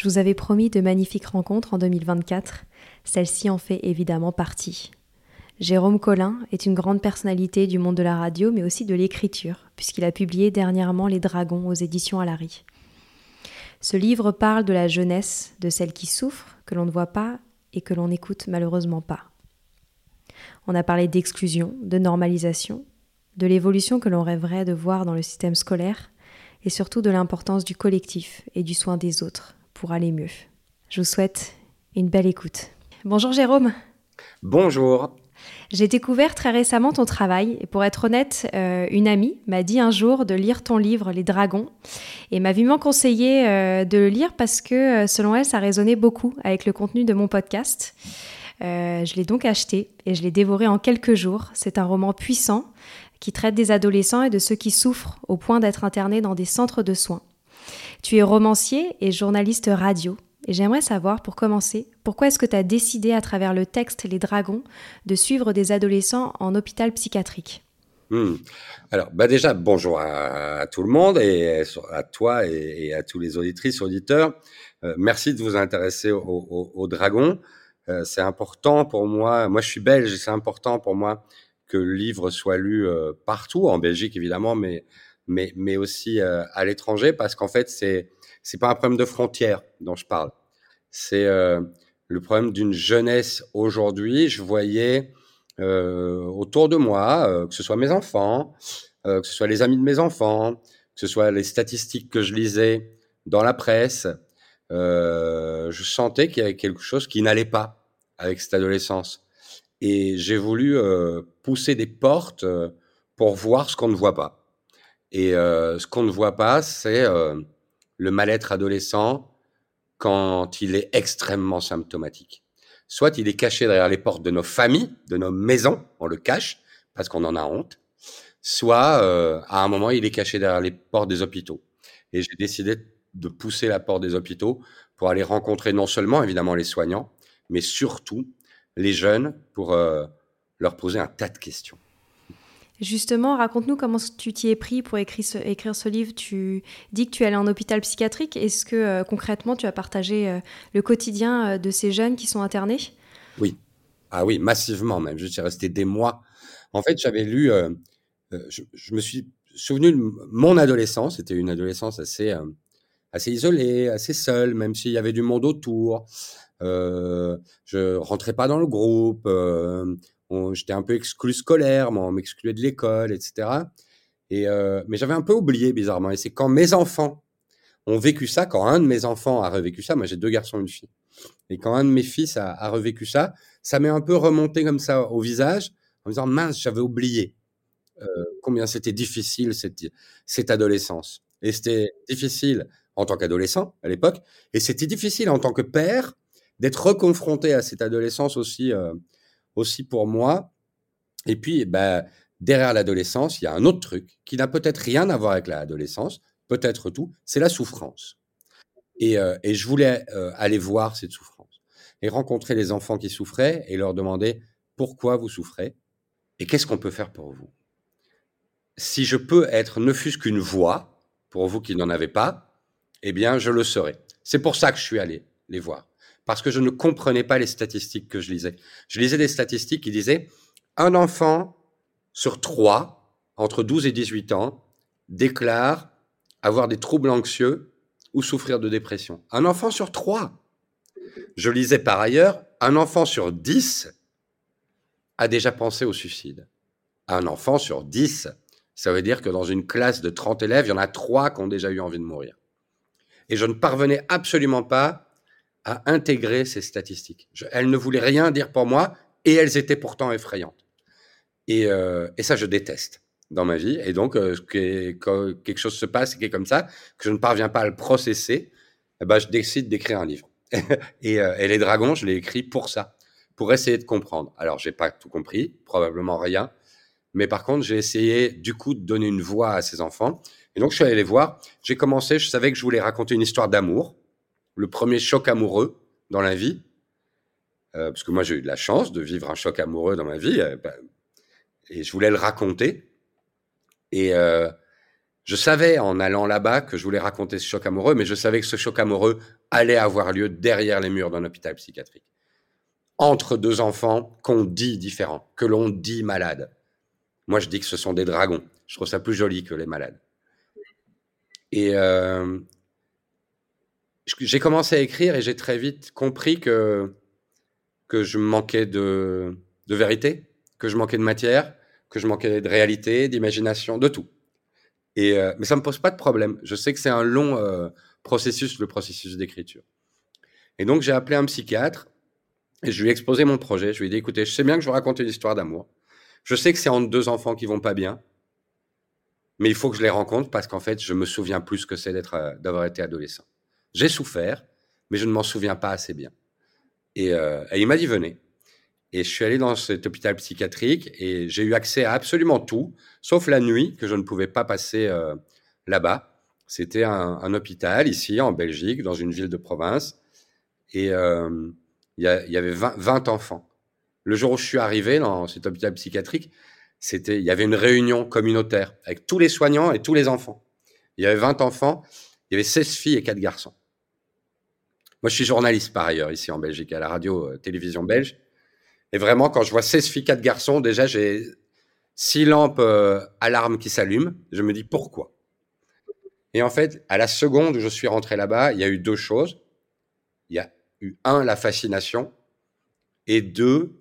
Je vous avais promis de magnifiques rencontres en 2024. Celle-ci en fait évidemment partie. Jérôme Collin est une grande personnalité du monde de la radio, mais aussi de l'écriture, puisqu'il a publié dernièrement Les Dragons aux éditions Alary. Ce livre parle de la jeunesse, de celle qui souffre, que l'on ne voit pas et que l'on n'écoute malheureusement pas. On a parlé d'exclusion, de normalisation, de l'évolution que l'on rêverait de voir dans le système scolaire, et surtout de l'importance du collectif et du soin des autres, pour aller mieux. Je vous souhaite une belle écoute. Bonjour Jérôme. Bonjour. J'ai découvert très récemment ton travail et pour être honnête, euh, une amie m'a dit un jour de lire ton livre Les Dragons et m'a vivement conseillé euh, de le lire parce que euh, selon elle, ça résonnait beaucoup avec le contenu de mon podcast. je l'ai donc acheté et je l'ai dévoré en quelques jours. C'est un roman puissant qui traite des adolescents et de ceux qui souffrent au point d'être internés dans des centres de soins. Tu es romancier et journaliste radio. Et j'aimerais savoir, pour commencer, pourquoi est-ce que tu as décidé, à travers le texte Les Dragons, de suivre des adolescents en hôpital psychiatrique? Hmm. Alors, bah déjà, bonjour à, tout le monde et à toi et, à tous les auditrices, auditeurs. Euh, merci de vous intéresser aux dragons. Euh, c'est important pour moi. Moi, je suis belge c'est important pour moi que le livre soit lu euh, partout, en Belgique évidemment, mais mais, mais aussi euh, à l'étranger, parce qu'en fait, c'est c'est pas un problème de frontières dont je parle. C'est euh, le problème d'une jeunesse aujourd'hui. Je voyais euh, autour de moi, euh, que ce soit mes enfants, euh, que ce soit les amis de mes enfants, que ce soit les statistiques que je lisais dans la presse, je sentais qu'il y avait quelque chose qui n'allait pas avec cette adolescence. Et j'ai voulu pousser des portes pour voir ce qu'on ne voit pas. Et euh, ce qu'on ne voit pas, c'est euh, le mal-être adolescent quand il est extrêmement symptomatique. Soit il est caché derrière les portes de nos familles, de nos maisons, on le cache parce qu'on en a honte. Soit euh, à un moment il est caché derrière les portes des hôpitaux. Et j'ai décidé de pousser la porte des hôpitaux pour aller rencontrer non seulement évidemment les soignants, mais surtout les jeunes pour leur poser un tas de questions. Justement, raconte-nous comment tu t'y es pris pour écrire ce, livre. Tu dis que tu es allé en hôpital psychiatrique. Est-ce que euh, concrètement, tu as partagé euh, le quotidien euh, de ces jeunes qui sont internés? Oui. Ah oui, massivement même. Je suis resté des mois. En fait, j'avais lu, je, me suis souvenu de mon adolescence. C'était une adolescence assez, assez isolée, assez seule, même s'il y avait du monde autour. Euh, je rentrais pas dans le groupe j'étais un peu exclu scolaire, on m'excluait de l'école, etc. Et euh, mais j'avais un peu oublié bizarrement. Et c'est quand mes enfants ont vécu ça, quand un de mes enfants a revécu ça, moi j'ai deux garçons et une fille, et quand un de mes fils a, a revécu ça, ça m'est un peu remonté comme ça au visage, en me disant mince, j'avais oublié euh, combien c'était difficile cette, cette adolescence. Et c'était difficile en tant qu'adolescent à l'époque, et c'était difficile en tant que père d'être reconfronté à cette adolescence aussi. Euh, aussi pour moi. Et puis, bah, derrière l'adolescence, il y a un autre truc qui n'a peut-être rien à voir avec l'adolescence, peut-être tout, c'est la souffrance. Et, euh, je voulais euh, aller voir cette souffrance et rencontrer les enfants qui souffraient et leur demander pourquoi vous souffrez et qu'est-ce qu'on peut faire pour vous. Si je peux être ne fût-ce qu'une voix pour vous qui n'en avez pas, eh bien, je le serai. C'est pour ça que je suis allé les voir parce que je ne comprenais pas les statistiques que je lisais. Je lisais des statistiques qui disaient un enfant sur trois, entre 12 et 18 ans, déclare avoir des troubles anxieux ou souffrir de dépression. Un enfant sur trois. Je lisais par ailleurs, un enfant sur 10 a déjà pensé au suicide. Un enfant sur 10, ça veut dire que dans une classe de 30 élèves, il y en a trois qui ont déjà eu envie de mourir. Et je ne parvenais absolument pas à intégrer ces statistiques. elles ne voulaient rien dire pour moi et elles étaient pourtant effrayantes. Et, euh, ça, je déteste. dans ma vie. Et donc, euh, que, quelque chose se passe et qui est comme ça, que je ne parviens pas à le processer, eh ben, je décide d'écrire un livre. et, euh, et, Les Dragons, je l'ai écrit pour ça, pour essayer de comprendre. Alors, j'ai pas tout compris, probablement rien. Mais par contre, j'ai essayé, du coup, de donner une voix à ces enfants. Et donc, je suis allé les voir. J'ai commencé, je savais que je voulais raconter une histoire d'amour. Le premier choc amoureux dans la vie. Euh, parce que moi, j'ai eu de la chance de vivre un choc amoureux dans ma vie. Euh, bah, et je voulais le raconter. Et euh, je savais en allant là-bas que je voulais raconter ce choc amoureux, mais je savais que ce choc amoureux allait avoir lieu derrière les murs d'un hôpital psychiatrique. Entre deux enfants qu'on dit différents, que l'on dit malades. Moi, je dis que ce sont des dragons. Je trouve ça plus joli que les malades. Et j'ai commencé à écrire et j'ai très vite compris que, que je manquais de, de vérité, que je manquais de matière, que je manquais de réalité, d'imagination, de tout. Et, euh, mais ça me pose pas de problème. Je sais que c'est un long euh, processus, le processus d'écriture. Et donc j'ai appelé un psychiatre et je lui ai exposé mon projet. Je lui ai dit, écoutez, je sais bien que je vous raconte une histoire d'amour. Je sais que c'est entre deux enfants qui vont pas bien, mais il faut que je les rencontre parce qu'en fait, je me souviens plus que c'est euh, d'avoir été adolescent. J'ai souffert, mais je ne m'en souviens pas assez bien. Et, euh, et il m'a dit, venez. Et je suis allé dans cet hôpital psychiatrique et j'ai eu accès à absolument tout, sauf la nuit que je ne pouvais pas passer euh, là-bas. C'était un, hôpital ici en Belgique, dans une ville de province, et euh, il y, avait 20, 20, enfants. Le jour où je suis arrivé dans cet hôpital psychiatrique, il y avait une réunion communautaire avec tous les soignants et tous les enfants. Il y avait 20 enfants, il y avait 16 filles et 4 garçons. Moi, je suis journaliste par ailleurs ici en Belgique, à la radio euh, télévision belge. Et vraiment, quand je vois 16 filles, 4 garçons, déjà, j'ai six lampes euh, alarmes qui s'allument. Je me dis pourquoi? Et en fait, à la seconde où je suis rentré là-bas, il y a eu deux choses. Il y a eu un, la fascination, et deux,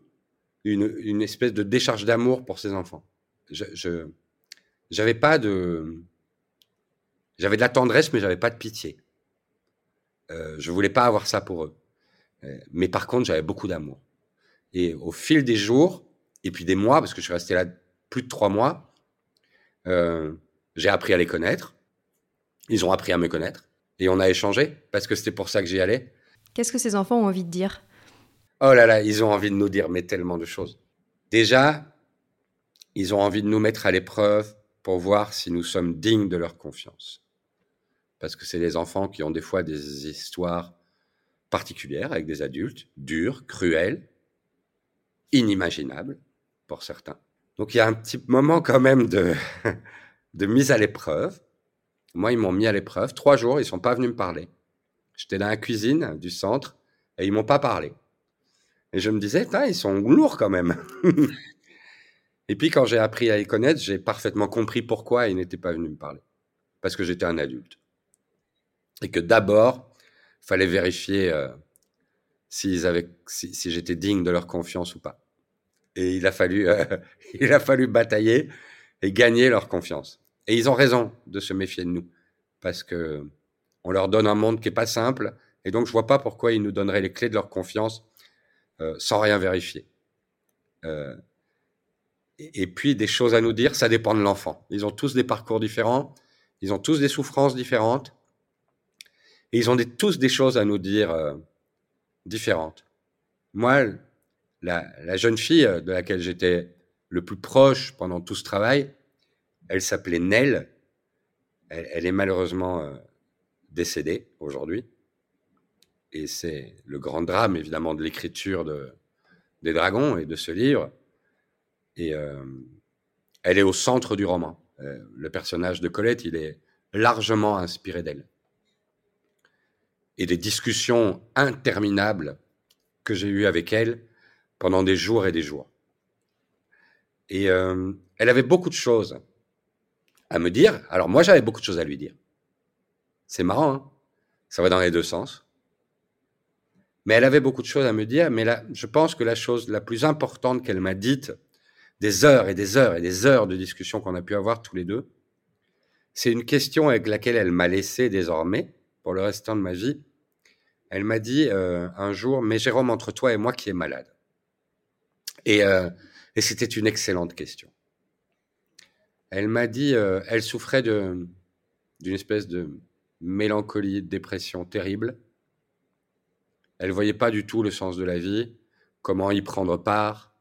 une, espèce de décharge d'amour pour ces enfants. Je, j'avais pas de, j'avais de la tendresse, mais j'avais pas de pitié. Euh, je voulais pas avoir ça pour eux. Euh, mais par contre, j'avais beaucoup d'amour. Et au fil des jours, et puis des mois, parce que je suis resté là plus de trois mois, euh, j'ai appris à les connaître. Ils ont appris à me connaître. Et on a échangé, parce que c'était pour ça que j'y allais. Qu'est-ce que ces enfants ont envie de dire? Oh là là, ils ont envie de nous dire mais tellement de choses. Déjà, ils ont envie de nous mettre à l'épreuve pour voir si nous sommes dignes de leur confiance. Parce que c'est les enfants qui ont des fois des histoires particulières avec des adultes, dures, cruelles, inimaginables pour certains. Donc il y a un petit moment quand même de, mise à l'épreuve. Moi, ils m'ont mis à l'épreuve. Trois jours, ils sont pas venus me parler. J'étais dans la cuisine du centre et ils m'ont pas parlé. Et je me disais, ils sont lourds quand même. et puis quand j'ai appris à les connaître, j'ai parfaitement compris pourquoi ils n'étaient pas venus me parler. Parce que j'étais un adulte. Et que d'abord, il fallait vérifier euh, s'ils si, j'étais digne de leur confiance ou pas. Et il a fallu, euh, il a fallu batailler et gagner leur confiance. Et ils ont raison de se méfier de nous, parce que on leur donne un monde qui est pas simple, et donc je vois pas pourquoi ils nous donneraient les clés de leur confiance euh, sans rien vérifier. Et, puis des choses à nous dire, ça dépend de l'enfant. Ils ont tous des parcours différents, ils ont tous des souffrances différentes, et ils ont tous des choses à nous dire euh, différentes. Moi, la, jeune fille de laquelle j'étais le plus proche pendant tout ce travail, elle s'appelait Nell. Elle, est malheureusement euh, décédée aujourd'hui. Et c'est le grand drame, évidemment, de l'écriture de, des dragons et de ce livre. Et euh, elle est au centre du roman. Euh, le personnage de Colette, il est largement inspiré d'elle. Et des discussions interminables que j'ai eues avec elle pendant des jours et des jours. Et euh, elle avait beaucoup de choses à me dire. Alors moi, j'avais beaucoup de choses à lui dire. C'est marrant, hein ça va dans les deux sens. Mais elle avait beaucoup de choses à me dire, mais là, je pense que la chose la plus importante qu'elle m'a dite, des heures et des heures et des heures de discussion qu'on a pu avoir tous les deux, c'est une question avec laquelle elle m'a laissé désormais, pour le restant de ma vie. Elle m'a dit euh, un jour, mais Jérôme, entre toi et moi, qui est malade Et, euh, c'était une excellente question. Elle m'a dit, euh, elle souffrait d'une espèce de mélancolie, de dépression terrible. Elle voyait pas du tout le sens de la vie, comment y prendre part.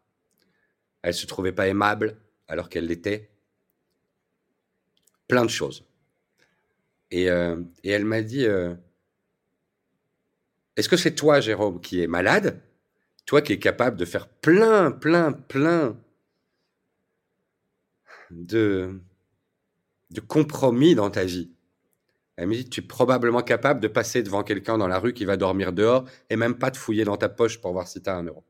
Elle se trouvait pas aimable alors qu'elle l'était. Plein de choses. Et, elle m'a dit, est-ce que c'est toi, Jérôme, qui est malade? Toi qui es capable de faire plein, plein, plein de, compromis dans ta vie. Elle me dit, tu es probablement capable de passer devant quelqu'un dans la rue qui va dormir dehors et même pas de fouiller dans ta poche pour voir si tu as un euro.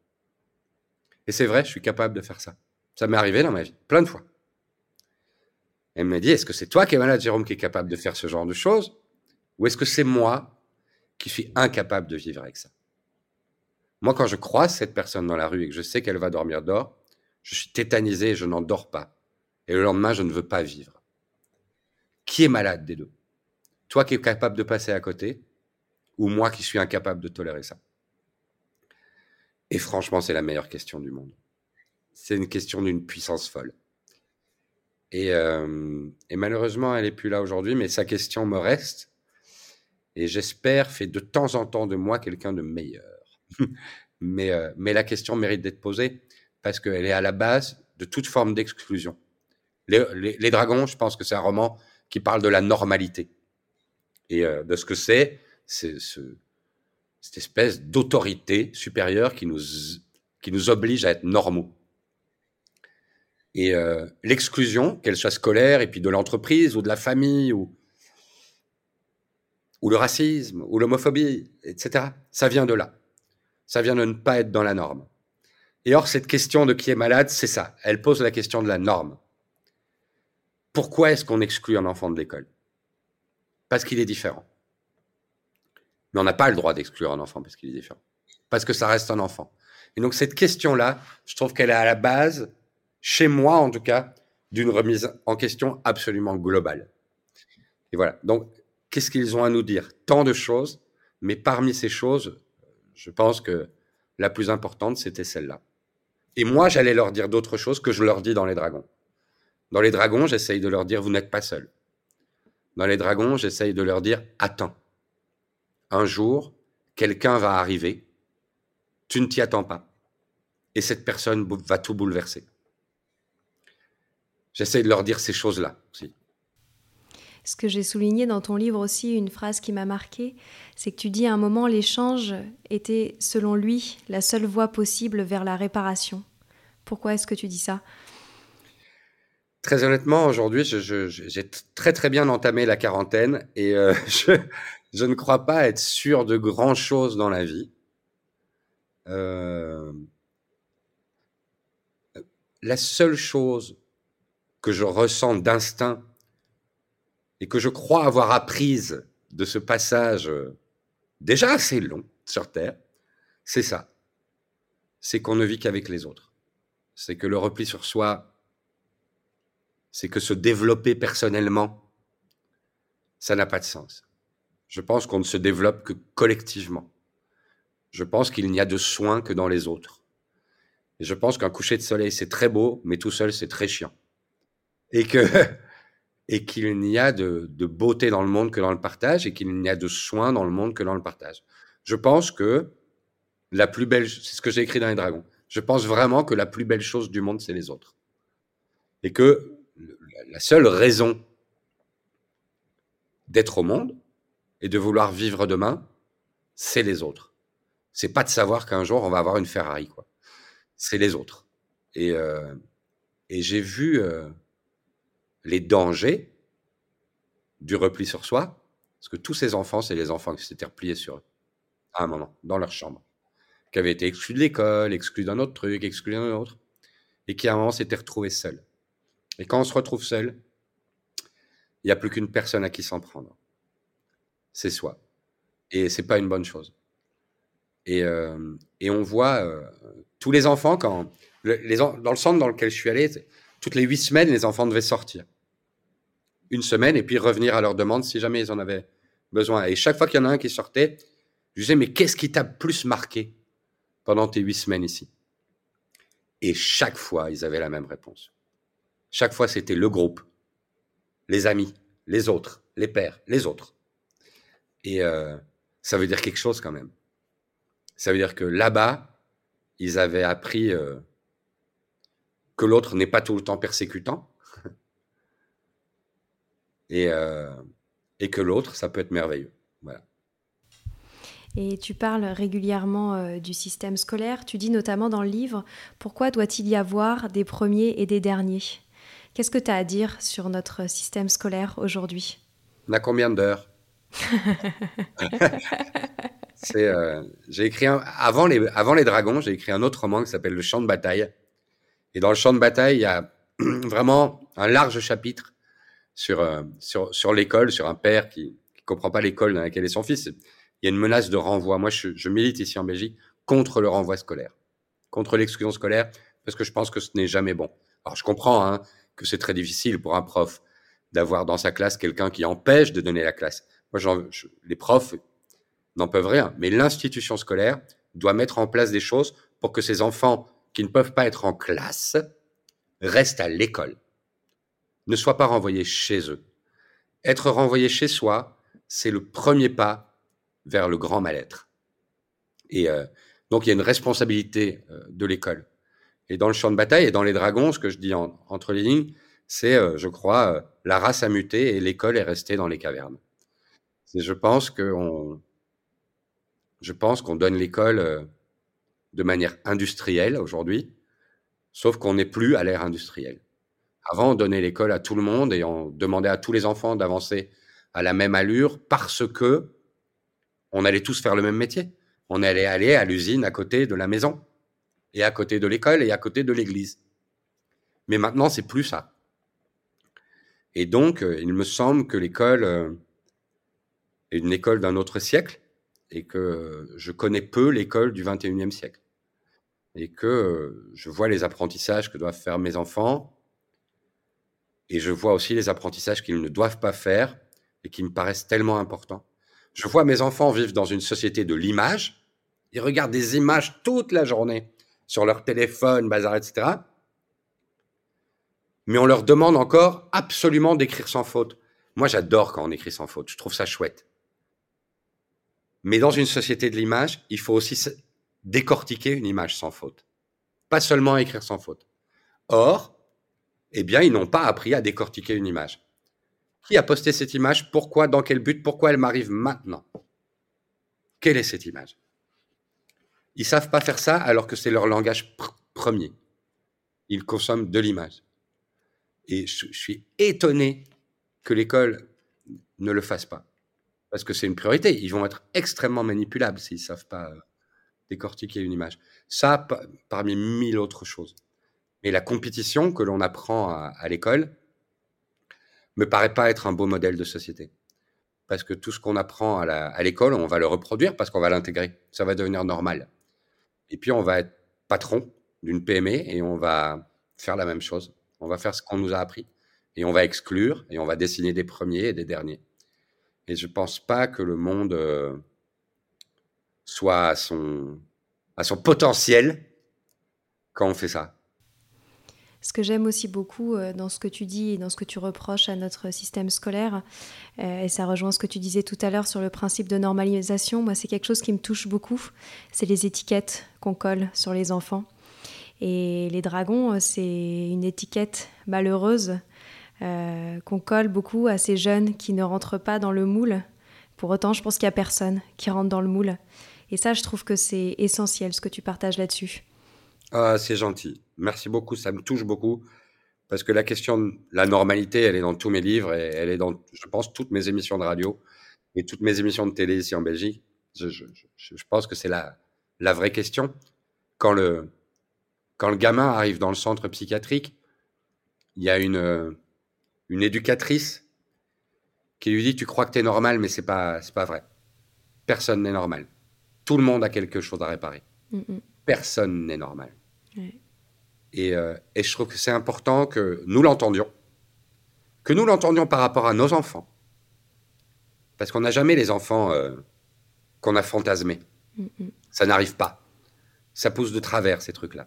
Et c'est vrai, je suis capable de faire ça. Ça m'est arrivé dans ma vie, plein de fois. Elle me dit, est-ce que c'est toi qui es malade, Jérôme, qui est capable de faire ce genre de choses? Ou est-ce que c'est moi qui suis incapable de vivre avec ça Moi, quand je croise cette personne dans la rue et que je sais qu'elle va dormir dehors, je suis tétanisé et je n'en dors pas. Et le lendemain, je ne veux pas vivre. Qui est malade des deux Toi qui es capable de passer à côté ou moi qui suis incapable de tolérer ça? Et franchement, c'est la meilleure question du monde. C'est une question d'une puissance folle. Et, euh, et, malheureusement, elle n'est plus là aujourd'hui, mais sa question me reste. Et j'espère fait de temps en temps de moi quelqu'un de meilleur. mais, euh, mais la question mérite d'être posée parce qu'elle est à la base de toute forme d'exclusion. Les, Dragons, je pense que c'est un roman qui parle de la normalité et euh, de ce que c'est, c'est ce, cette espèce d'autorité supérieure qui nous, qui nous oblige à être normaux. Et euh, l'exclusion, qu'elle soit scolaire, et puis de l'entreprise ou de la famille, ou, ou le racisme, ou l'homophobie, etc., ça vient de là. Ça vient de ne pas être dans la norme. Et or, cette question de qui est malade, c'est ça. Elle pose la question de la norme. Pourquoi est-ce qu'on exclut un enfant de l'école? Parce qu'il est différent. Mais on n'a pas le droit d'exclure un enfant parce qu'il est différent. Parce que ça reste un enfant. Et donc cette question-là, je trouve qu'elle est à la base, chez moi en tout cas, d'une remise en question absolument globale. Et voilà. Donc, qu'est-ce qu'ils ont à nous dire? Tant de choses, mais parmi ces choses, je pense que la plus importante, c'était celle-là. Et moi, j'allais leur dire d'autres choses que je leur dis dans les dragons. Dans les dragons, j'essaye de leur dire, vous n'êtes pas seul. Dans les dragons, j'essaye de leur dire, attends. Un jour, quelqu'un va arriver, tu ne t'y attends pas. Et cette personne va tout bouleverser. J'essaye de leur dire ces choses-là aussi. Ce que j'ai souligné dans ton livre aussi, une phrase qui m'a marqué, c'est que tu dis à un moment l'échange était, selon lui, la seule voie possible vers la réparation. Pourquoi est-ce que tu dis ça? Très honnêtement, aujourd'hui, j'ai très très bien entamé la quarantaine et euh, je, ne crois pas être sûr de grand chose dans la vie. Euh, la seule chose que je ressens d'instinct et que je crois avoir apprise de ce passage euh, déjà assez long sur Terre, c'est ça. C'est qu'on ne vit qu'avec les autres. C'est que le repli sur soi c'est que se développer personnellement, ça n'a pas de sens. Je pense qu'on ne se développe que collectivement. Je pense qu'il n'y a de soins que dans les autres. Et je pense qu'un coucher de soleil, c'est très beau, mais tout seul, c'est très chiant. Et que, et qu'il n'y a de, de, beauté dans le monde que dans le partage, et qu'il n'y a de soins dans le monde que dans le partage. Je pense que la plus belle, c'est ce que j'ai écrit dans les dragons. Je pense vraiment que la plus belle chose du monde, c'est les autres. Et que la seule raison d'être au monde et de vouloir vivre demain, c'est les autres. C'est pas de savoir qu'un jour on va avoir une Ferrari, quoi. C'est les autres. Et, euh, et j'ai vu euh, les dangers du repli sur soi, parce que tous ces enfants, c'est les enfants qui s'étaient repliés sur eux, à un moment, dans leur chambre, qui avaient été exclus de l'école, exclus d'un autre truc, exclus d'un autre, et qui à un moment s'étaient retrouvés seuls. Et quand on se retrouve seul, il n'y a plus qu'une personne à qui s'en prendre. C'est soi. Et c'est pas une bonne chose. Et, euh, on voit euh, tous les enfants, quand dans le centre dans lequel je suis allé, toutes les huit semaines, les enfants devaient sortir. Une semaine et puis revenir à leur demande si jamais ils en avaient besoin. Et chaque fois qu'il y en a un qui sortait, je disais, mais qu'est-ce qui t'a plus marqué pendant tes huit semaines ici? Et chaque fois, ils avaient la même réponse. Chaque fois, c'était le groupe, les amis, les autres, les pères, les autres. Et euh, ça veut dire quelque chose quand même. Ça veut dire que là-bas, ils avaient appris euh, que l'autre n'est pas tout le temps persécutant. Et, euh, et que l'autre, ça peut être merveilleux. Voilà. Et tu parles régulièrement euh, du système scolaire. Tu dis notamment dans le livre Pourquoi doit-il y avoir des premiers et des derniers? Qu'est-ce que tu as à dire sur notre système scolaire aujourd'hui? On a combien d'heures? Euh, j'ai écrit avant les avant les dragons, j'ai écrit un autre roman qui s'appelle Le Champ de bataille. Et dans le Champ de bataille, il y a vraiment un large chapitre sur euh, sur sur l'école, sur un père qui qui comprend pas l'école dans laquelle est son fils il y a une menace de renvoi. Moi, je, milite ici en Belgique contre le renvoi scolaire, contre l'exclusion scolaire, parce que je pense que ce n'est jamais bon. Alors, je comprends hein, que c'est très difficile pour un prof d'avoir dans sa classe quelqu'un qui empêche de donner la classe. Moi, les profs n'en peuvent rien, mais l'institution scolaire doit mettre en place des choses pour que ces enfants qui ne peuvent pas être en classe restent à l'école, ne soient pas renvoyés chez eux. Être renvoyé chez soi, c'est le premier pas vers le grand mal-être. Et euh, donc il y a une responsabilité euh, de l'école. Et dans le champ de bataille et dans les dragons, ce que je dis entre les lignes, c'est, euh, je crois, la race a muté et l'école est restée dans les cavernes. je pense qu'on, je pense qu'on donne l'école de manière industrielle aujourd'hui, sauf qu'on n'est plus à l'ère industrielle. Avant, on donnait l'école à tout le monde et on demandait à tous les enfants d'avancer à la même allure parce que on allait tous faire le même métier. On allait aller à l'usine à côté de la maison, et à côté de l'école, et à côté de l'église. Mais maintenant, c'est plus ça. Et donc, euh, il me semble que l'école euh, est une école d'un autre siècle, et que je connais peu l'école du 21e siècle. Et que euh, je vois les apprentissages que doivent faire mes enfants, et je vois aussi les apprentissages qu'ils ne doivent pas faire, et qui me paraissent tellement importants. Je vois mes enfants vivre dans une société de l'image. Ils regardent des images toute la journée sur leur téléphone, bazar, etc. Mais on leur demande encore absolument d'écrire sans faute. Moi, j'adore quand on écrit sans faute. Je trouve ça chouette. Mais dans une société de l'image, il faut aussi décortiquer une image sans faute. Pas seulement écrire sans faute. Or, eh bien, ils n'ont pas appris à décortiquer une image. Qui a posté cette image? Pourquoi? Dans quel but? Pourquoi elle m'arrive maintenant? Quelle est cette image? Ils savent pas faire ça alors que c'est leur langage premier. Ils consomment de l'image. Et je, suis étonné que l'école ne le fasse pas. Parce que c'est une priorité. Ils vont être extrêmement manipulables s'ils savent pas euh, décortiquer une image. Ça, parmi mille autres choses. Mais la compétition que l'on apprend à l'école, me paraît pas être un beau modèle de société. Parce que tout ce qu'on apprend à l'école, on va le reproduire parce qu'on va l'intégrer. Ça va devenir normal. Et puis, on va être patron d'une PME et on va faire la même chose. On va faire ce qu'on nous a appris. Et on va exclure et on va dessiner des premiers et des derniers. Et je pense pas que le monde euh, soit à à son potentiel quand on fait ça. Ce que j'aime aussi beaucoup euh, dans ce que tu dis et dans ce que tu reproches à notre système scolaire, euh, et ça rejoint ce que tu disais tout à l'heure sur le principe de normalisation, moi c'est quelque chose qui me touche beaucoup, c'est les étiquettes qu'on colle sur les enfants. Et les dragons, euh, c'est une étiquette malheureuse qu'on colle beaucoup à ces jeunes qui ne rentrent pas dans le moule. Pour autant, je pense qu'il n'y a personne qui rentre dans le moule. Et ça, je trouve que c'est essentiel ce que tu partages là-dessus. Ah, c'est gentil. Merci beaucoup. Ça me touche beaucoup. Parce que la question de la normalité, elle est dans tous mes livres et elle est dans, je pense, toutes mes émissions de radio et toutes mes émissions de télé ici en Belgique. Je, je, je pense que c'est la, la vraie question. Quand le, quand le gamin arrive dans le centre psychiatrique, il y a une, une éducatrice qui lui dit Tu crois que tu es normal, mais c'est pas, c'est pas vrai. Personne n'est normal. Tout le monde a quelque chose à réparer. Mm, mm. Personne n'est normal. Euh, et, je trouve que c'est important que nous l'entendions, que nous l'entendions par rapport à nos enfants. Parce qu'on n'a jamais les enfants euh, qu'on a fantasmés. Ça n'arrive pas. Ça pousse de travers, ces trucs-là.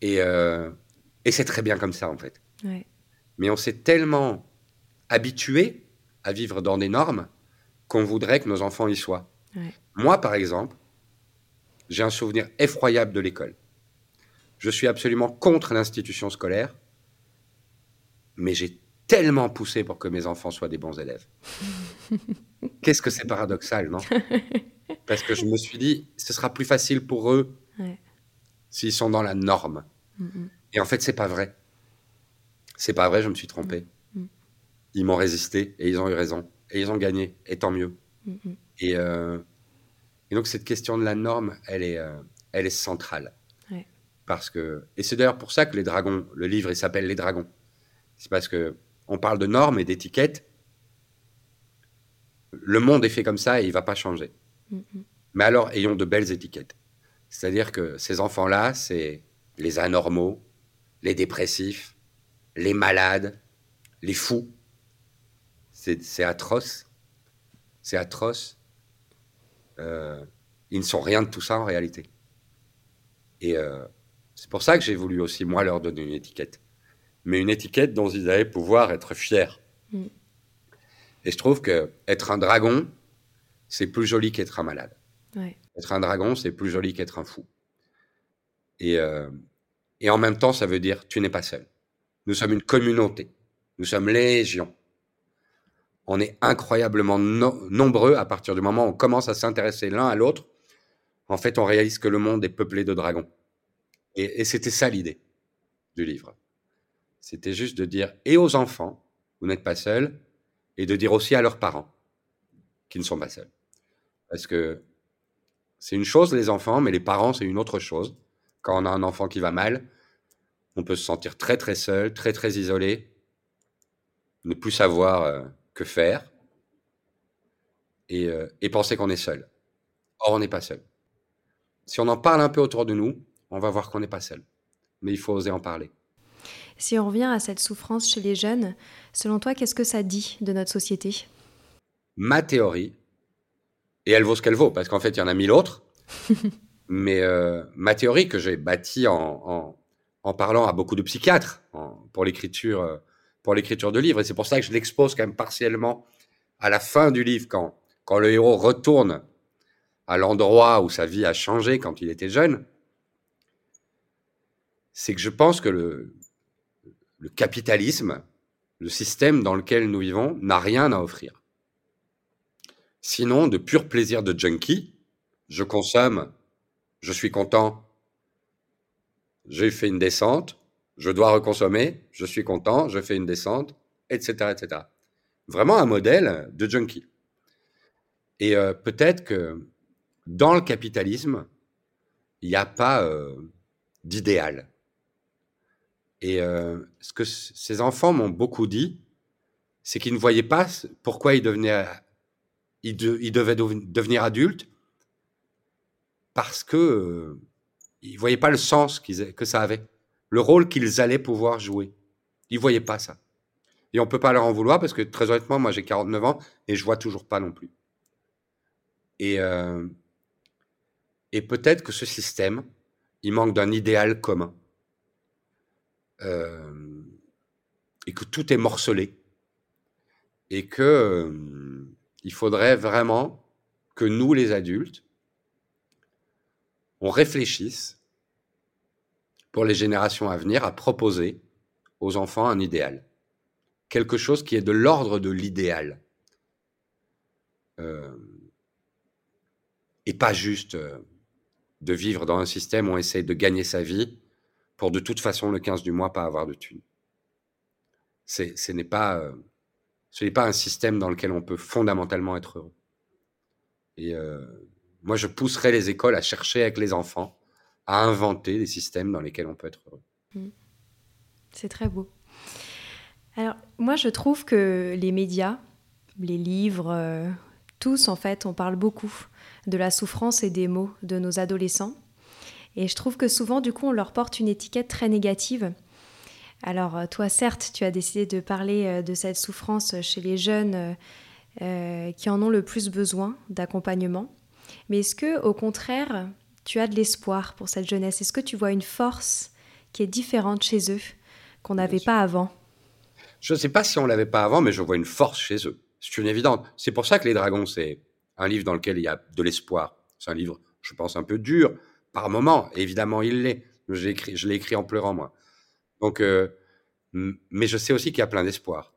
Et, euh, et c'est très bien comme ça, en fait. Mais on s'est tellement habitués à vivre dans des normes qu'on voudrait que nos enfants y soient. Moi, par exemple, j'ai un souvenir effroyable de l'école. Je suis absolument contre l'institution scolaire, mais j'ai tellement poussé pour que mes enfants soient des bons élèves. Qu'est-ce que c'est paradoxal, non? Parce que je me suis dit, ce sera plus facile pour eux s'ils sont dans la norme. Et en fait, c'est pas vrai. C'est pas vrai, je me suis trompé. Mm. Ils m'ont résisté et ils ont eu raison. Et ils ont gagné, et tant mieux. Et, euh, et, donc, cette question de la norme, elle est, euh, elle est centrale. Parce que, et c'est d'ailleurs pour ça que les dragons, le livre, il s'appelle Les dragons. C'est parce que on parle de normes et d'étiquettes. Le monde est fait comme ça et il va pas changer. Mais alors, ayons de belles étiquettes. C'est-à-dire que ces enfants-là, c'est les anormaux, les dépressifs, les malades, les fous. C'est atroce. C'est atroce. Euh, ils ne sont rien de tout ça en réalité. Et euh, c'est pour ça que j'ai voulu aussi, moi, leur donner une étiquette. Mais une étiquette dont ils allaient pouvoir être fiers. Mm. Et je trouve que être un dragon, c'est plus joli qu'être un malade. Être un dragon, c'est plus joli qu'être un fou. Et, euh, et en même temps, ça veut dire tu n'es pas seul. Nous sommes une communauté. Nous sommes légion. On est incroyablement nombreux à partir du moment où on commence à s'intéresser l'un à l'autre. En fait, on réalise que le monde est peuplé de dragons. Et, c'était ça l'idée du livre. C'était juste de dire et aux enfants, vous n'êtes pas seuls, et de dire aussi à leurs parents qui ne sont pas seuls. Parce que c'est une chose les enfants, mais les parents, c'est une autre chose. Quand on a un enfant qui va mal, on peut se sentir très très seul, très très isolé, ne plus savoir euh, que faire euh, et, penser qu'on est seul. Or, on n'est pas seul. Si on en parle un peu autour de nous, on va voir qu'on n'est pas seul. Mais il faut oser en parler. Si on revient à cette souffrance chez les jeunes, selon toi, qu'est-ce que ça dit de notre société? Ma théorie, et elle vaut ce qu'elle vaut, parce qu'en fait, il y en a mille autres, mais euh, ma théorie que j'ai bâtie en, en parlant à beaucoup de psychiatres pour l'écriture euh, pour l'écriture de livres et c'est pour ça que je l'expose quand même partiellement à la fin du livre quand quand le héros retourne à l'endroit où sa vie a changé quand il était jeune c'est que je pense que le capitalisme le système dans lequel nous vivons n'a rien à offrir sinon de pur plaisir de junkie je consomme je suis content j'ai fait une descente, je dois reconsommer, je suis content, je fais une descente, etc., etc. Vraiment un modèle de junkie. Et euh, peut-être que dans le capitalisme, il n'y a pas euh, d'idéal. Et euh, ce que ces enfants m'ont beaucoup dit, c'est qu'ils ne voyaient pas pourquoi ils, devaient devenir adultes, parce que ils voyaient pas le sens que ça avait, le rôle qu'ils allaient pouvoir jouer. Ils voyaient pas ça. Et on peut pas leur en vouloir parce que très honnêtement, moi j'ai 49 ans et je vois toujours pas non plus. Et, euh, et peut-être que ce système, il manque d'un idéal commun. Euh, et que tout est morcelé. Et que euh, il faudrait vraiment que nous, les adultes, on réfléchisse pour les générations à venir à proposer aux enfants un idéal. Quelque chose qui est de l'ordre de l'idéal. Euh, et pas juste de vivre dans un système où on essaie de gagner sa vie pour de toute façon le 15 du mois pas avoir de thunes. Ce n'est pas, euh, ce n'est pas un système dans lequel on peut fondamentalement être heureux. Et moi, je pousserais les écoles à chercher avec les enfants à inventer des systèmes dans lesquels on peut être heureux. Mm. C'est très beau. Alors, moi, je trouve que les médias, les livres, euh, tous, en fait, on parle beaucoup de la souffrance et des maux de nos adolescents. Et je trouve que souvent, du coup, on leur porte une étiquette très négative. Alors, euh, toi, certes, tu as décidé de parler euh, de cette souffrance chez les jeunes qui en ont le plus besoin d'accompagnement. Mais est-ce que, au contraire, tu as de l'espoir pour cette jeunesse? Est-ce que tu vois une force qui est différente chez eux qu'on n'avait pas avant? Je ne sais pas si on l'avait pas avant, mais je vois une force chez eux. C'est une évidence. C'est pour ça que Les Dragons, c'est un livre dans lequel il y a de l'espoir. C'est un livre, je pense, un peu dur par moment. Évidemment, il l'est. Je l'ai écrit, en pleurant, moi. Donc, euh, mais je sais aussi qu'il y a plein d'espoir.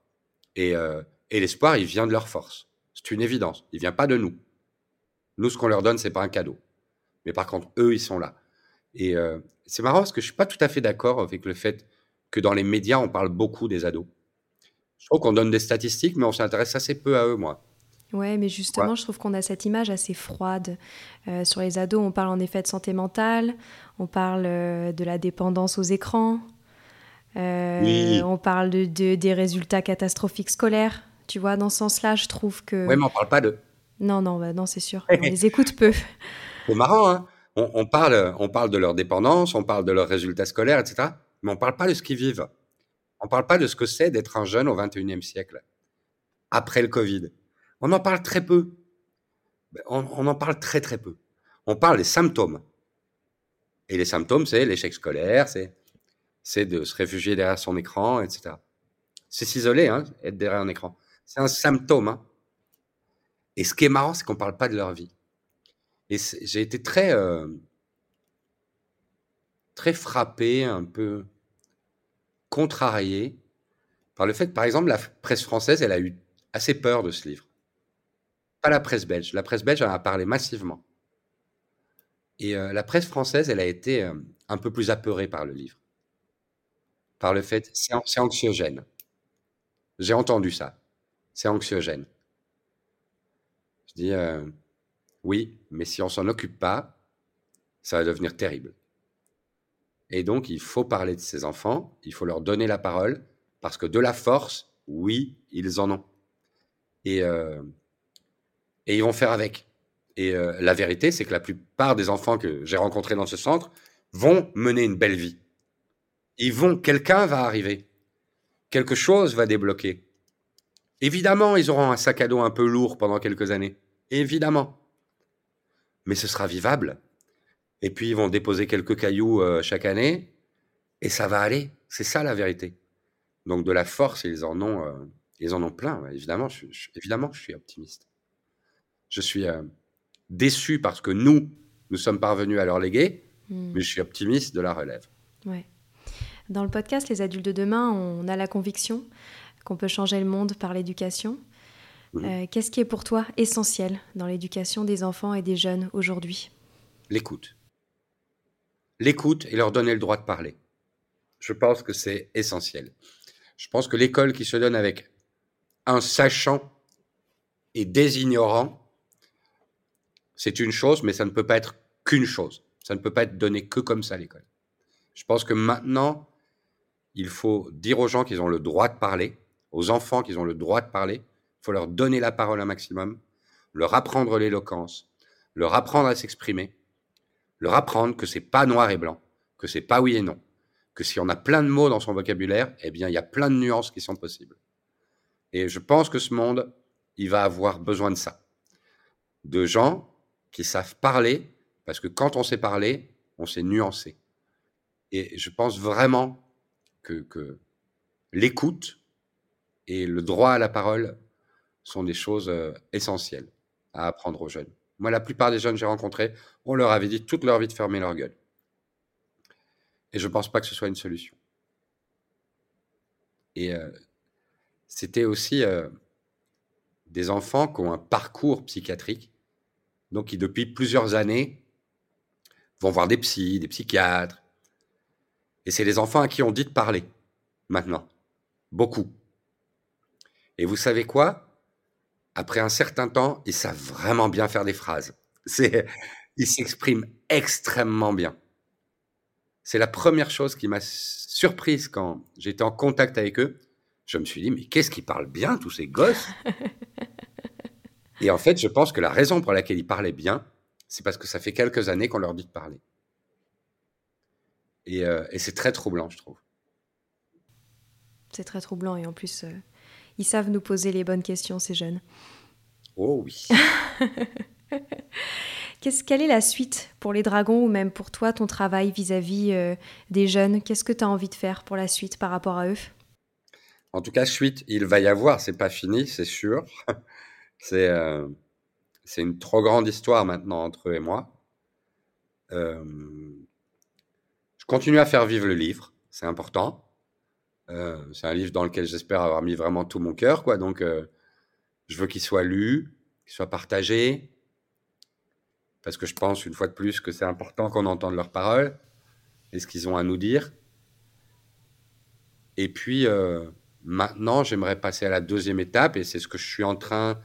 Et, euh, et l'espoir, il vient de leur force. C'est une évidence. Il vient pas de nous. Nous, ce qu'on leur donne, c'est pas un cadeau. Mais par contre, eux, ils sont là. Et euh, c'est marrant parce que je suis pas tout à fait d'accord avec le fait que dans les médias, on parle beaucoup des ados. Je trouve qu'on donne des statistiques, mais on s'intéresse assez peu à eux, moi. Ouais, mais justement, je trouve qu'on a cette image assez froide. Euh, sur les ados, on parle en effet de santé mentale, on parle euh, de la dépendance aux écrans, Oui. on parle de, de- des résultats catastrophiques scolaires. Tu vois, dans ce sens-là, je trouve que... Ouais, mais on parle pas de. Non, non, bah non, c'est sûr. On les écoute peu. C'est marrant, hein on, on parle, on parle de leur dépendance, on parle de leurs résultats scolaires, etc. Mais on parle pas de ce qu'ils vivent. On parle pas de ce que c'est d'être un jeune au 21e siècle, après le Covid. On en parle très peu. Ben, On, en parle très très peu. On parle des symptômes. Et les symptômes, c'est l'échec scolaire, c'est de se réfugier derrière son écran, etc. C'est s'isoler, hein, être derrière un écran. C'est un symptôme. hein. Et ce qui est marrant, c'est qu'on parle pas de leur vie. Et j'ai été très, euh, très frappé, un peu contrarié par le fait que, par exemple, la presse française, elle a eu assez peur de ce livre. Pas la presse belge. La presse belge en a parlé massivement. Et euh, la presse française, elle a été euh, un peu plus apeurée par le livre. Par le fait, c'est an- c'est anxiogène. J'ai entendu ça. C'est anxiogène. Je dis, euh, oui, mais si on s'en occupe pas, ça va devenir terrible. Et donc, il faut parler de ces enfants, il faut leur donner la parole, parce que de la force, oui, ils en ont. Et, et ils vont faire avec. Et euh, la vérité, c'est que la plupart des enfants que j'ai rencontrés dans ce centre vont mener une belle vie. Ils vont, quelqu'un va arriver, quelque chose va débloquer. Évidemment, ils auront un sac à dos un peu lourd pendant quelques années. Évidemment. Mais ce sera vivable. Et puis, ils vont déposer quelques cailloux euh, chaque année. Et ça va aller. C'est ça la vérité. Donc, de la force, ils en ont, euh, ils en ont plein. Évidemment, évidemment, je suis optimiste. Je suis euh, déçu parce que nous, nous sommes parvenus à leur léguer. Hmm. Mais je suis optimiste de la relève. Ouais. Dans le podcast Les adultes de demain, on a la conviction qu'on peut changer le monde par l'éducation. Euh, Qu'est-ce qui est pour toi essentiel dans l'éducation des enfants et des jeunes aujourd'hui? L'écoute. L'écoute et leur donner le droit de parler. Je pense que c'est essentiel. Je pense que l'école qui se donne avec un sachant et des ignorants, c'est une chose, mais ça ne peut pas être qu'une chose. Ça ne peut pas être donné que comme ça, l'école. Je pense que maintenant, il faut dire aux gens qu'ils ont le droit de parler, aux enfants qu'ils ont le droit de parler. Il faut leur donner la parole un maximum, leur apprendre l'éloquence, leur apprendre à s'exprimer, leur apprendre que c'est pas noir et blanc, que c'est pas oui et non, que si on a plein de mots dans son vocabulaire, eh bien, il y a plein de nuances qui sont possibles. Et je pense que ce monde, il va avoir besoin de ça. De gens qui savent parler, parce que quand on sait parler, on sait nuancer. Et je pense vraiment que, l'écoute et le droit à la parole sont des choses euh, essentielles à apprendre aux jeunes. Moi, la plupart des jeunes que j'ai rencontrés, on leur avait dit toute leur vie de fermer leur gueule. Et je ne pense pas que ce soit une solution. Et euh, c'était aussi euh, des enfants qui ont un parcours psychiatrique, donc qui depuis plusieurs années vont voir des psys, des psychiatres. Et c'est les enfants à qui on dit de parler, maintenant. Beaucoup. Et vous savez quoi? Après un certain temps, ils savent vraiment bien faire des phrases. Ils s'expriment extrêmement bien. C'est la première chose qui m'a surprise quand j'étais en contact avec eux. Je me suis dit, mais qu'est-ce qu'ils parlent bien, tous ces gosses? Et en fait, je pense que la raison pour laquelle ils parlaient bien, c'est parce que ça fait quelques années qu'on leur dit de parler. Et, euh, et c'est très troublant, je trouve. C'est très troublant et en plus, euh, ils savent nous poser les bonnes questions, ces jeunes. Oh oui. Qu'est-ce, quelle est la suite pour les dragons ou même pour toi, ton travail vis-à-vis euh, des jeunes? Qu'est-ce que tu as envie de faire pour la suite par rapport à eux? En tout cas, suite, il va y avoir, c'est pas fini, c'est sûr. c'est euh, une trop grande histoire maintenant entre eux et moi. Euh, je continue à faire vivre le livre, c'est important. Euh, c'est un livre dans lequel j'espère avoir mis vraiment tout mon cœur, quoi. Donc, euh, je veux qu'il soit lu, qu'il soit partagé, parce que je pense une fois de plus que c'est important qu'on entende leurs paroles et ce qu'ils ont à nous dire. Et puis maintenant, j'aimerais passer à la deuxième étape, et c'est ce que je suis en train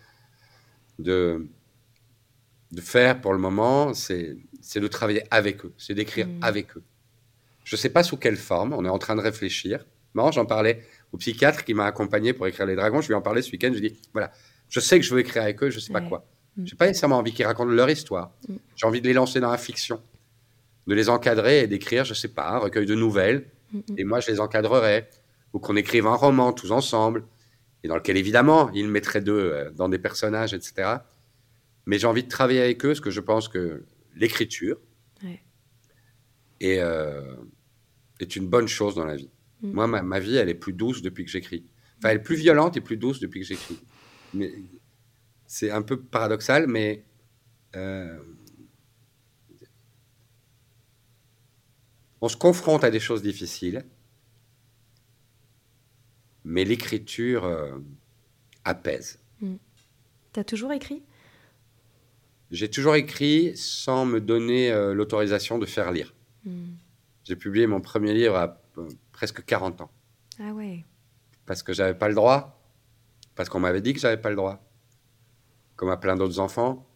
de, de faire pour le moment, c'est de travailler avec eux, c'est d'écrire Mm. avec eux. Je ne sais pas sous quelle forme, on est en train de réfléchir. Marrant, j'en parlais au psychiatre qui m'a accompagné pour écrire Les Dragons, je lui en parlais ce week-end, je lui dis, voilà, je sais que je veux écrire avec eux, je ne sais pas quoi. Mm. Je n'ai pas nécessairement envie qu'ils racontent leur histoire. Mm. J'ai envie de les lancer dans la fiction, de les encadrer et d'écrire, je ne sais pas, un recueil de nouvelles, mm. et moi je les encadrerai, ou qu'on écrive un roman tous ensemble, et dans lequel évidemment ils mettraient d'eux euh, dans des personnages, etc. Mais j'ai envie de travailler avec eux, parce que je pense que l'écriture Ouais. est, euh, est une bonne chose dans la vie. Mm. Moi, ma, ma vie, elle est plus douce depuis que j'écris. Enfin, elle est plus violente et plus douce depuis que j'écris. Mais c'est un peu paradoxal, mais euh, on se confronte à des choses difficiles, mais l'écriture euh, apaise. T'as toujours écrit? J'ai toujours écrit sans me donner euh, l'autorisation de faire lire. Mm. J'ai publié mon premier livre à euh, presque 40 ans. Ah ouais. Parce que j'avais pas le droit. Parce qu'on m'avait dit que j'avais pas le droit. Comme à plein d'autres enfants.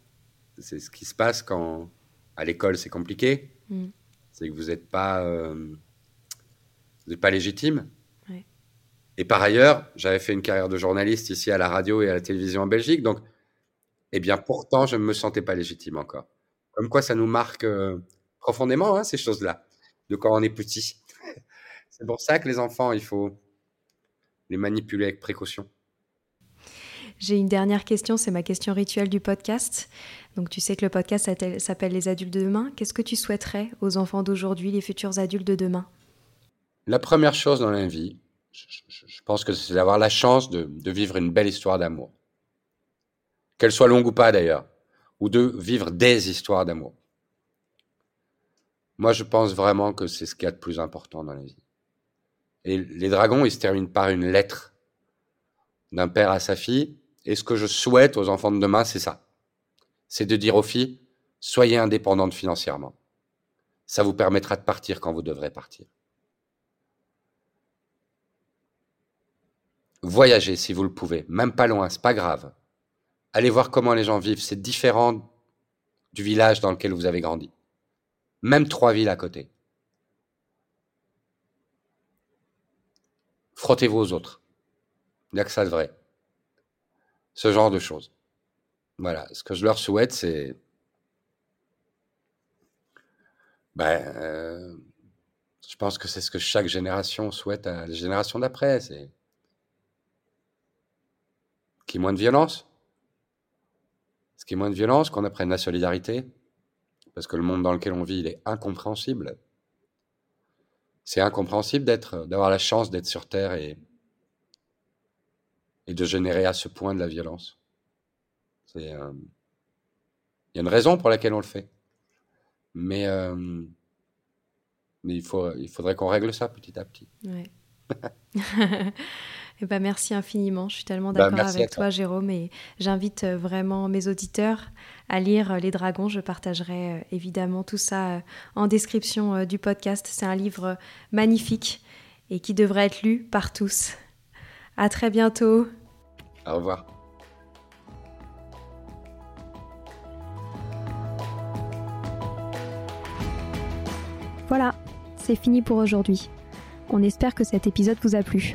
C'est ce qui se passe quand à l'école c'est compliqué. Mm. C'est que vous n'êtes pas, vous n'êtes pas légitime. Et par ailleurs, j'avais fait une carrière de journaliste ici à la radio et à la télévision en Belgique. Donc, eh bien, pourtant, je ne me sentais pas légitime encore. Comme quoi, ça nous marque euh, profondément, hein, ces choses-là, de quand on est petit. C'est pour ça que les enfants, il faut les manipuler avec précaution. J'ai une dernière question, c'est ma question rituelle du podcast. Donc tu sais que le podcast s'appelle Les adultes de demain. Qu'est-ce que tu souhaiterais aux enfants d'aujourd'hui, les futurs adultes de demain? La première chose dans la vie, je, pense que c'est d'avoir la chance de, de vivre une belle histoire d'amour. Qu'elle soit longue ou pas d'ailleurs. Ou de vivre des histoires d'amour. Moi, je pense vraiment que c'est ce qu'il y a de plus important dans la vie. Et les dragons, ils se terminent par une lettre d'un père à sa fille. Et ce que je souhaite aux enfants de demain, c'est ça. C'est de dire aux filles, soyez indépendantes financièrement. Ça vous permettra de partir quand vous devrez partir. Voyagez si vous le pouvez, même pas loin, c'est pas grave. Allez voir comment les gens vivent, c'est différent du village dans lequel vous avez grandi. Même trois villes à côté. Frottez-vous aux autres. Il n'y a que ça de vrai. Ce genre de choses. Voilà, ce que je leur souhaite, c'est... Ben, euh, je pense que c'est ce que chaque génération souhaite à la génération d'après. C'est qu'il y ait moins de violence. Ce qui est moins de violence, qu'on apprenne la solidarité. Parce que le monde dans lequel on vit, il est incompréhensible. C'est incompréhensible d'être, d'avoir la chance d'être sur Terre et, et de générer à ce point de la violence. C'est, euh, il y a une raison pour laquelle on le fait. Mais, euh, mais il, faut, il faudrait qu'on règle ça petit à petit. Ouais. Eh ben, merci infiniment. Je suis tellement Bah, d'accord avec toi. toi, Jérôme. Et j'invite euh, vraiment mes auditeurs à lire euh, Les Dragons. Je partagerai euh, évidemment tout ça en description du podcast. C'est un livre magnifique et qui devrait être lu par tous. À très bientôt. Au revoir. Voilà, c'est fini pour aujourd'hui. On espère que cet épisode vous a plu.